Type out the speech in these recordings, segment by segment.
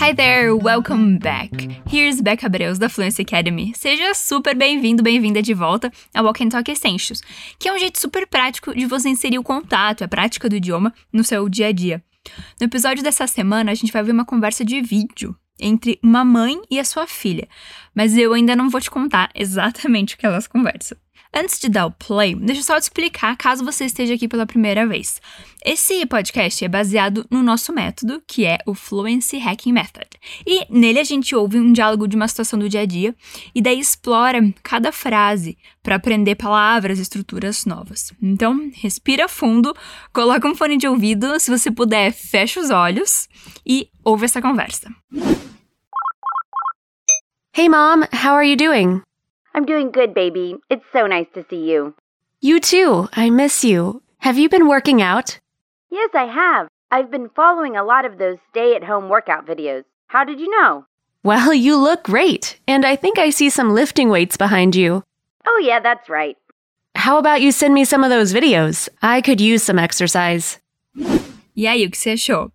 Hi there, welcome back. Here's Becca Breus da Fluency Academy. Seja super bem-vindo, bem-vinda de volta ao Walk and Talk Essentials, que é um jeito super prático de você inserir o contato, a prática do idioma no seu dia a dia. No episódio dessa semana, a gente vai ver uma conversa de vídeo entre uma mãe e a sua filha, mas eu ainda não vou te contar exatamente o que elas conversam. Antes de dar o play, deixa eu só te explicar caso você esteja aqui pela primeira vez. Esse podcast é baseado no nosso método, que é o Fluency Hacking Method. E nele a gente ouve um diálogo de uma situação do dia a dia e daí explora cada frase para aprender palavras e estruturas novas. Então, respira fundo, coloca um fone de ouvido, se você puder, fecha os olhos e ouve essa conversa. Hey mom, how are you doing? I'm doing good, baby. It's so nice to see you. You too. I miss you. Have you been working out? Yes, I have. I've been following a lot of those stay at home workout videos. How did you know? Well, you look great, and I think I see some lifting weights behind you. Oh, yeah, that's right. How about you send me some of those videos? I could use some exercise. E aí, o que você achou?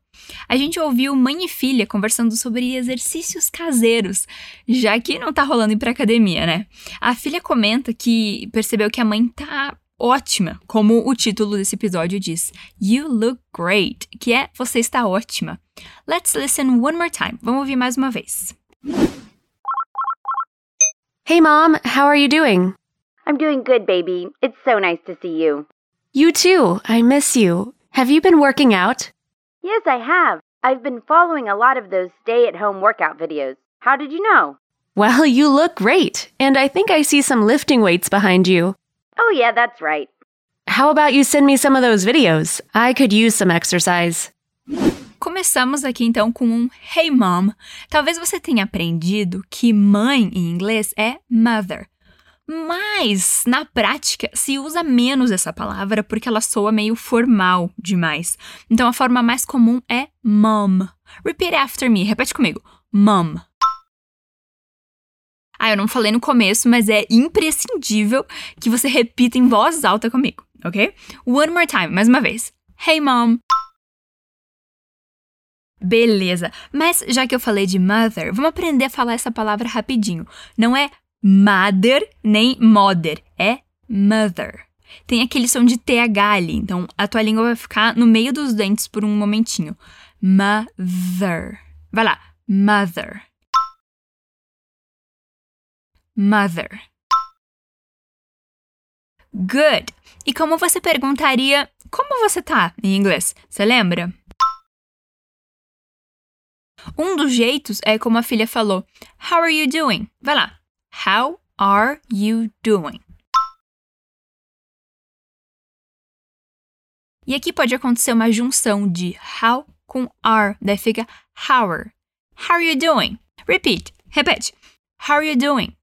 A gente ouviu mãe e filha conversando sobre exercícios caseiros, já que não tá rolando ir pra academia, né? A filha comenta que percebeu que a mãe tá ótima, como o título desse episódio diz. You look great, que é você está ótima. Let's listen one more time. Vamos ouvir mais uma vez. Hey mom, how are you doing? I'm doing good, baby. It's so nice to see you. You too. I miss you. Have you been working out? Yes, I have. I've been following a lot of those stay at home workout videos. How did you know? Well, you look great, and I think I see some lifting weights behind you. Oh, yeah, that's right. How about you send me some of those videos? I could use some exercise. Começamos aqui então com um Hey Mom. Talvez você tenha aprendido que mãe em inglês é mother. Mas, na prática, se usa menos essa palavra porque ela soa meio formal demais. Então, a forma mais comum é mom. Repeat after me. Repete comigo. Mom. Ah, eu não falei no começo, mas é imprescindível que você repita em voz alta comigo, ok? One more time, mais uma vez. Hey, mom. Beleza, mas já que eu falei de mother, vamos aprender a falar essa palavra rapidinho. Não é mother nem mother, é mother. Tem aquele som de TH ali, então a tua língua vai ficar no meio dos dentes por um momentinho. Mother. Vai lá, mother. Mother. Good. E como você perguntaria, como você tá em inglês? Você lembra? Um dos jeitos é como a filha falou: How are you doing? Vai lá. How are you doing? E aqui pode acontecer uma junção de how com are, daí fica how. How are you doing? Repeat. Repete. How are you doing?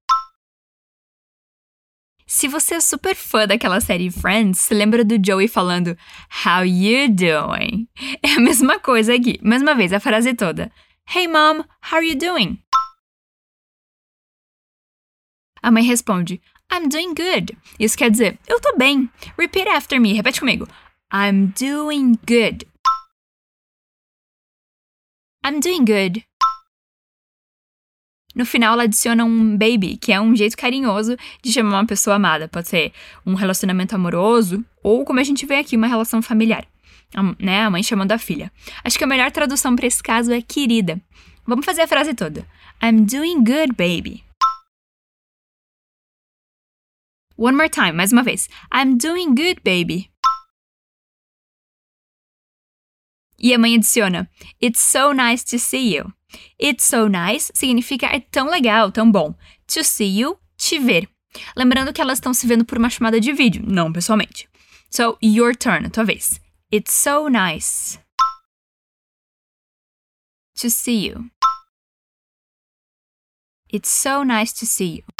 Se você é super fã daquela série Friends, lembra do Joey falando How you doing? É a mesma coisa aqui. Mais uma vez, a frase toda. Hey mom, how are you doing? A mãe responde I'm doing good. Isso quer dizer eu tô bem. Repeat after me. Repete comigo. I'm doing good. I'm doing good. No final, ela adiciona um baby, que é um jeito carinhoso de chamar uma pessoa amada. Pode ser um relacionamento amoroso ou, como a gente vê aqui, uma relação familiar. A, né? A mãe chamando a filha. Acho que a melhor tradução para esse caso é querida. Vamos fazer a frase toda. I'm doing good, baby. One more time, mais uma vez. I'm doing good, baby. E a mãe adiciona: It's so nice to see you. It's so nice significa é tão legal, tão bom. To see you, te ver. Lembrando que elas estão se vendo por uma chamada de vídeo, não pessoalmente. So, your turn, tua vez. It's so nice to see you. It's so nice to see you.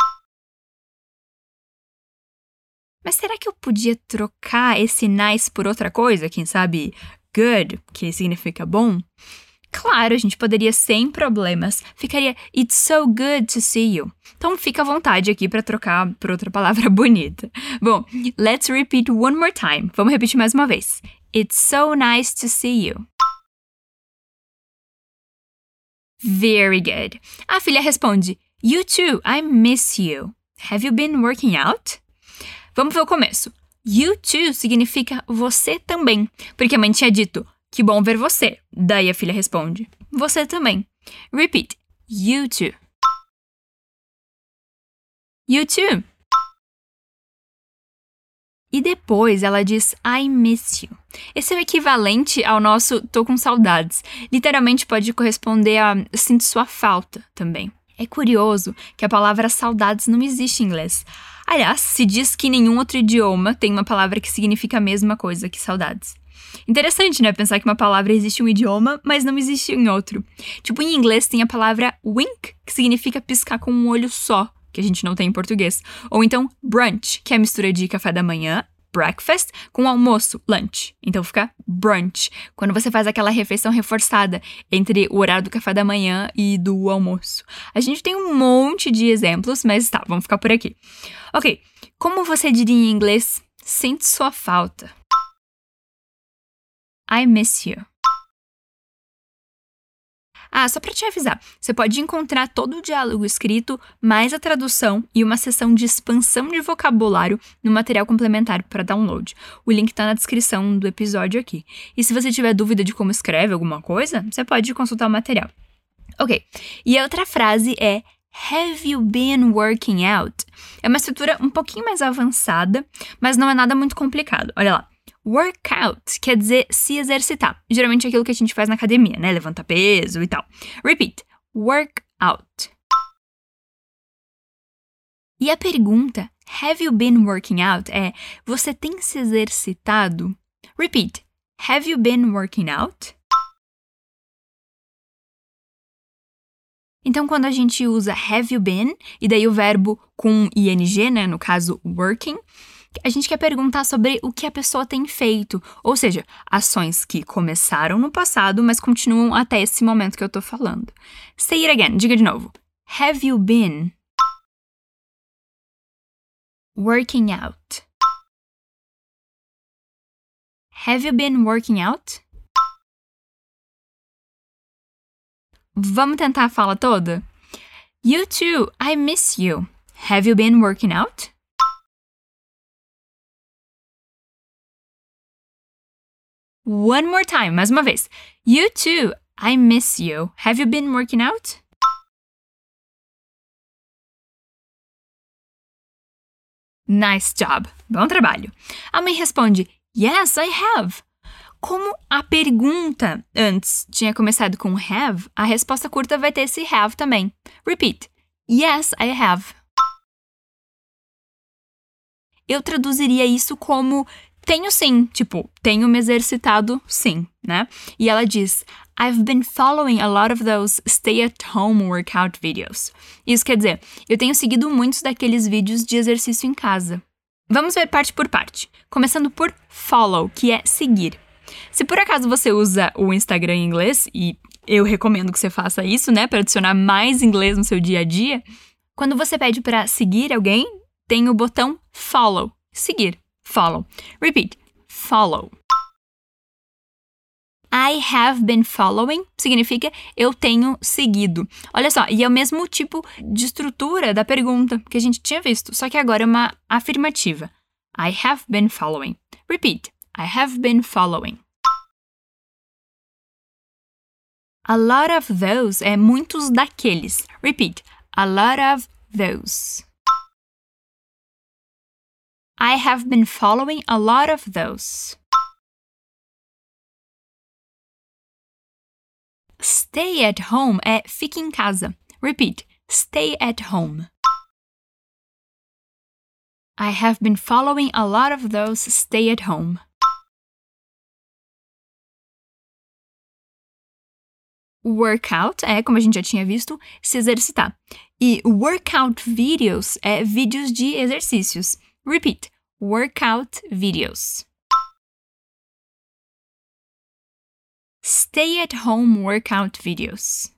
Mas será que eu podia trocar esse nice por outra coisa? Quem sabe good, que significa bom? Claro, a gente poderia sem problemas. Ficaria It's so good to see you. Então fica à vontade aqui para trocar por outra palavra bonita. Bom, let's repeat one more time. Vamos repetir mais uma vez. It's so nice to see you. Very good. A filha responde: You too, I miss you. Have you been working out? Vamos ver o começo. You too significa você também, porque a mãe tinha dito: Que bom ver você. Daí a filha responde: Você também. Repeat. You too. You too. E depois ela diz I miss you. Esse é o equivalente ao nosso tô com saudades. Literalmente pode corresponder a sinto sua falta também. É curioso que a palavra saudades não existe em inglês. Aliás, se diz que nenhum outro idioma tem uma palavra que significa a mesma coisa que saudades. Interessante, né? Pensar que uma palavra existe em um idioma, mas não existe em outro. Tipo, em inglês tem a palavra wink, que significa piscar com um olho só, que a gente não tem em português. Ou então brunch, que é a mistura de café da manhã, breakfast, com almoço, lunch. Então fica brunch, quando você faz aquela refeição reforçada entre o horário do café da manhã e do almoço. A gente tem um monte de exemplos, mas tá, vamos ficar por aqui. Ok, como você diria em inglês? Sinto sua falta. I miss you. Ah, só para te avisar, você pode encontrar todo o diálogo escrito, mais a tradução e uma sessão de expansão de vocabulário no material complementar para download. O link está na descrição do episódio aqui. E se você tiver dúvida de como escreve alguma coisa, você pode consultar o material. Ok, e a outra frase é Have you been working out? É uma estrutura um pouquinho mais avançada, mas não é nada muito complicado. Olha lá. Workout quer dizer se exercitar. Geralmente é aquilo que a gente faz na academia, né? Levanta peso e tal. Repeat. Workout. E a pergunta Have you been working out? é Você tem se exercitado? Repeat. Have you been working out? Então, quando a gente usa have you been, e daí o verbo com ing, né, no caso working, a gente quer perguntar sobre o que a pessoa tem feito, ou seja, ações que começaram no passado, mas continuam até esse momento que eu tô falando. Say it again, diga de novo. Have you been working out? Have you been working out? Vamos tentar a fala toda? You too, I miss you. Have you been working out? One more time, mais uma vez. You too, I miss you. Have you been working out? Nice job. Bom trabalho. A mãe responde: Yes, I have. Como a pergunta antes tinha começado com have, a resposta curta vai ter esse have também. Repeat. Yes, I have. Eu traduziria isso como tenho sim, tipo, tenho me exercitado sim, né? E ela diz: I've been following a lot of those stay-at-home workout videos. Isso quer dizer, eu tenho seguido muitos daqueles vídeos de exercício em casa. Vamos ver parte por parte, começando por follow, que é seguir. Se por acaso você usa o Instagram em inglês, e eu recomendo que você faça isso, né, para adicionar mais inglês no seu dia a dia, quando você pede para seguir alguém, tem o botão follow, seguir. Follow. Repeat. Follow. I have been following significa eu tenho seguido. Olha só, e é o mesmo tipo de estrutura da pergunta que a gente tinha visto, só que agora é uma afirmativa. I have been following. Repeat. I have been following. A lot of those é muitos daqueles. Repeat. A lot of those. I have been following a lot of those. Stay at home é fique em casa. Repeat. Stay at home. I have been following a lot of those stay at home. Workout é, como a gente já tinha visto, se exercitar. E workout videos é vídeos de exercícios. Repeat workout videos. Stay at home workout videos.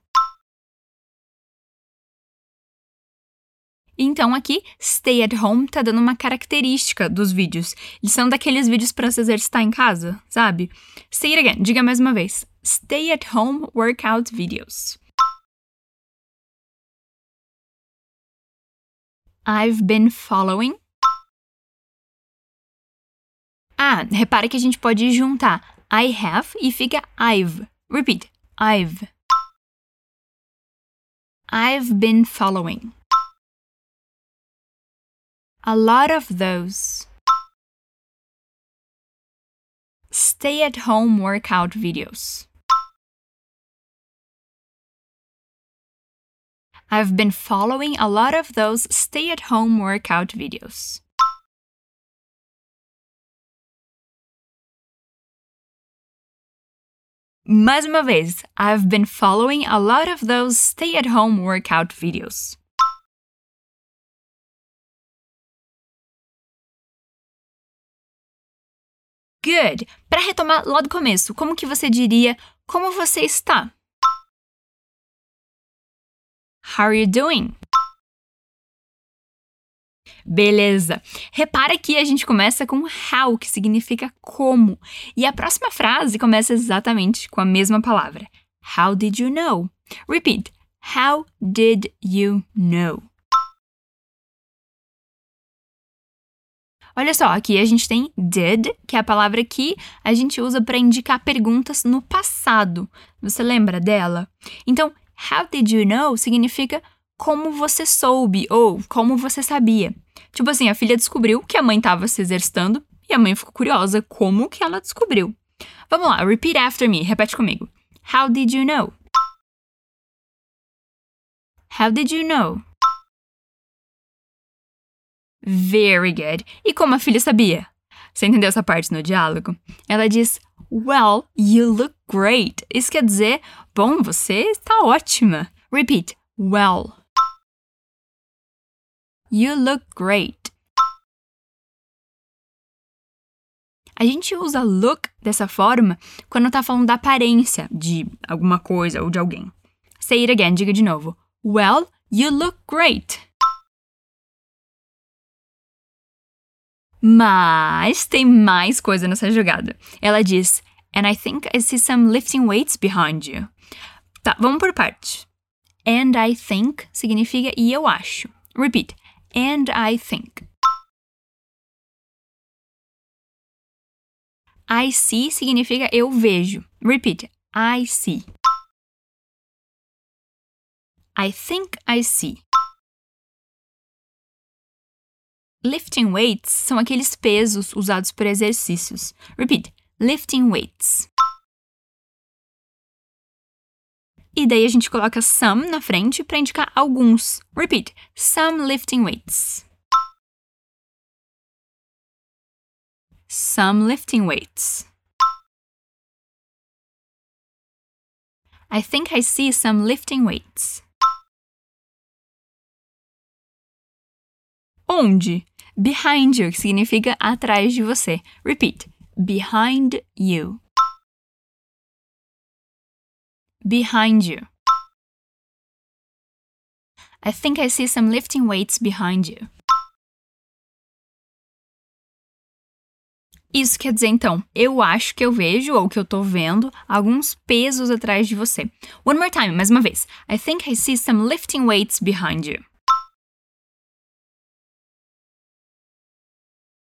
Então aqui, stay at home tá dando uma característica dos vídeos. Eles são daqueles vídeos para se exercitar em casa, sabe? Say it again, diga mais uma vez. Stay at home workout videos. I've been following ah, repare que a gente pode juntar I have e fica I've. Repeat. I've. I've been following. A lot of those. Stay at home workout videos. I've been following a lot of those stay at home workout videos. Mais uma vez, I've been following a lot of those stay at home workout videos. Good! Para retomar lá do começo, como que você diria como você está? How are you doing? Beleza. Repara que a gente começa com how, que significa como. E a próxima frase começa exatamente com a mesma palavra. How did you know? Repeat. How did you know? Olha só, aqui a gente tem did, que é a palavra que a gente usa para indicar perguntas no passado. Você lembra dela? Então, how did you know significa como você soube ou como você sabia. Tipo assim, a filha descobriu que a mãe estava se exercitando e a mãe ficou curiosa como que ela descobriu. Vamos lá, repeat after me, repete comigo. How did you know? How did you know? Very good. E como a filha sabia? Você entendeu essa parte no diálogo? Ela diz: Well, you look great. Isso quer dizer, bom, você está ótima. Repeat: Well. You look great. A gente usa look dessa forma quando tá falando da aparência de alguma coisa ou de alguém. Say it again, diga de novo. Well, you look great. Mas tem mais coisa nessa jogada. Ela diz: And I think I see some lifting weights behind you. Tá, vamos por parte. And I think significa e eu acho. Repeat. And I think. I see significa eu vejo. Repeat. I see. I think I see. Lifting weights são aqueles pesos usados para exercícios. Repeat. Lifting weights. E daí a gente coloca some na frente para indicar alguns. Repeat. Some lifting weights. Some lifting weights. I think I see some lifting weights. Onde? Behind you, que significa atrás de você. Repeat. Behind you. Behind you. I think I see some lifting weights behind you. Isso quer dizer então, eu acho que eu vejo ou que eu tô vendo alguns pesos atrás de você. One more time, mais uma vez. I think I see some lifting weights behind you.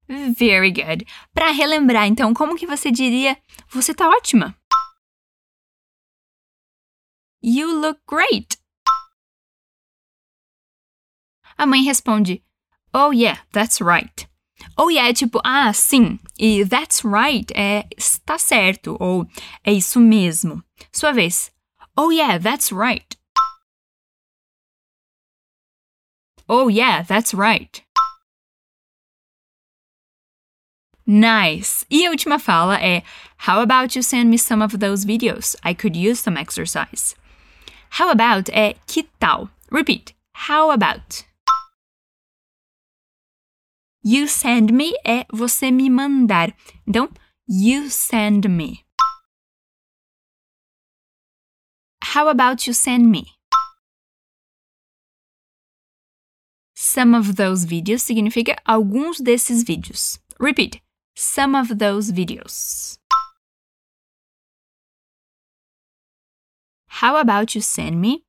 Very good. Para relembrar, então, como que você diria: Você tá ótima? You look great. A mãe responde: Oh yeah, that's right. Oh yeah é tipo, ah, sim. E that's right é está certo ou é isso mesmo. Sua vez. Oh yeah, that's right. Oh yeah, that's right. Nice! E a última fala é: How about you send me some of those videos? I could use some exercise. How about é que tal? Repeat. How about? You send me é você me mandar. Então, you send me. How about you send me? Some of those videos significa alguns desses vídeos. Repeat some of those videos. How about you send me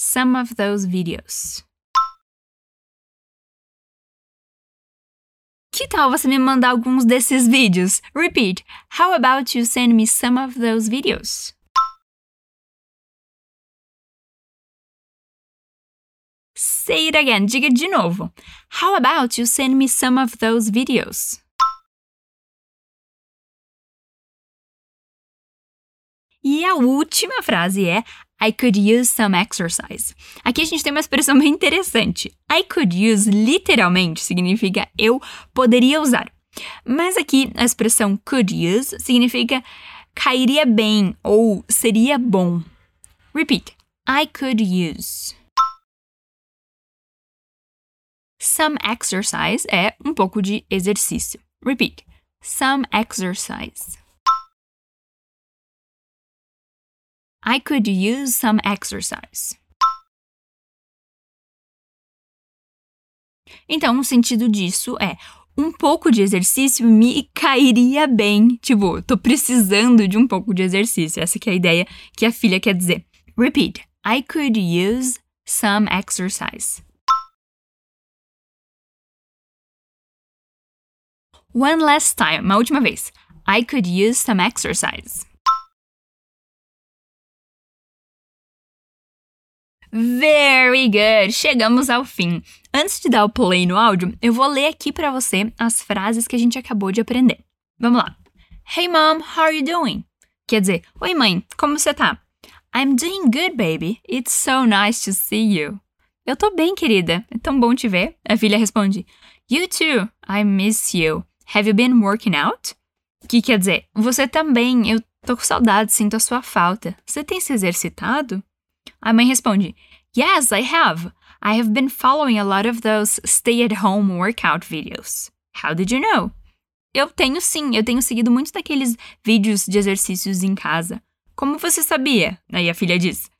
some of those videos. Que tal você me mandar alguns desses vídeos? Repeat. How about you send me some of those videos? Say it again. Diga de novo. How about you send me some of those videos? E a última frase é I could use some exercise. Aqui a gente tem uma expressão bem interessante. I could use literalmente significa eu poderia usar. Mas aqui a expressão could use significa cairia bem ou seria bom. Repeat. I could use. Some exercise é um pouco de exercício. Repeat. Some exercise. I could use some exercise. Então, o sentido disso é um pouco de exercício me cairia bem. Tipo, tô precisando de um pouco de exercício. Essa é a ideia que a filha quer dizer. Repeat. I could use some exercise. One last time, uma última vez. I could use some exercise. Very good! Chegamos ao fim. Antes de dar o play no áudio, eu vou ler aqui para você as frases que a gente acabou de aprender. Vamos lá. Hey mom, how are you doing? Quer dizer, oi mãe, como você tá? I'm doing good, baby. It's so nice to see you. Eu tô bem, querida. É tão bom te ver. A filha responde, You too. I miss you. Have you been working out? Que quer dizer, você também. Eu tô com saudade, sinto a sua falta. Você tem se exercitado? A mãe responde: Yes, I have. I have been following a lot of those stay at home workout videos. How did you know? Eu tenho sim, eu tenho seguido muitos daqueles vídeos de exercícios em casa. Como você sabia? Aí a filha diz: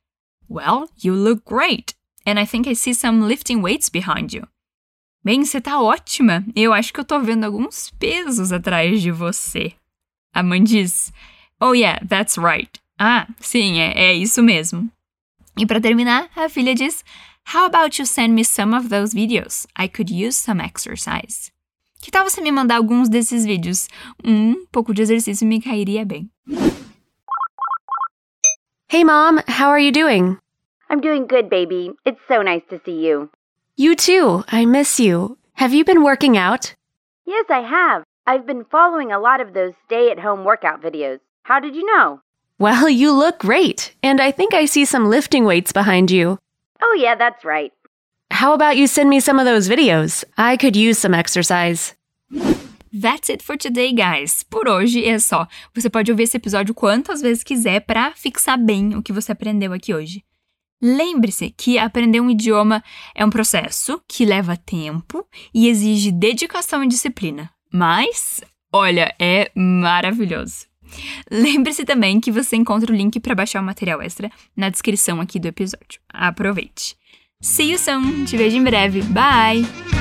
Well, you look great, and I think I see some lifting weights behind you. Bem, você tá ótima. Eu acho que eu tô vendo alguns pesos atrás de você. A mãe diz: Oh, yeah, that's right. Ah, sim, é, é isso mesmo. E para terminar, a filha diz: How about you send me some of those videos? I could use some exercise. Que tal você me mandar alguns desses vídeos? Um pouco de exercício me cairia bem. Hey, Mom, how are you doing? I'm doing good, baby. It's so nice to see you. You too. I miss you. Have you been working out? Yes, I have. I've been following a lot of those stay at home workout videos. How did you know? Well, you look great, and I think I see some lifting weights behind you. Oh, yeah, that's right. How about you send me some of those videos? I could use some exercise. That's it for today, guys. Por hoje é só. Você pode ouvir esse episódio quantas vezes quiser para fixar bem o que você aprendeu aqui hoje. Lembre-se que aprender um idioma é um processo que leva tempo e exige dedicação e disciplina. Mas, olha, é maravilhoso. Lembre-se também que você encontra o link para baixar o material extra na descrição aqui do episódio. Aproveite! See you soon! Te vejo em breve. Bye!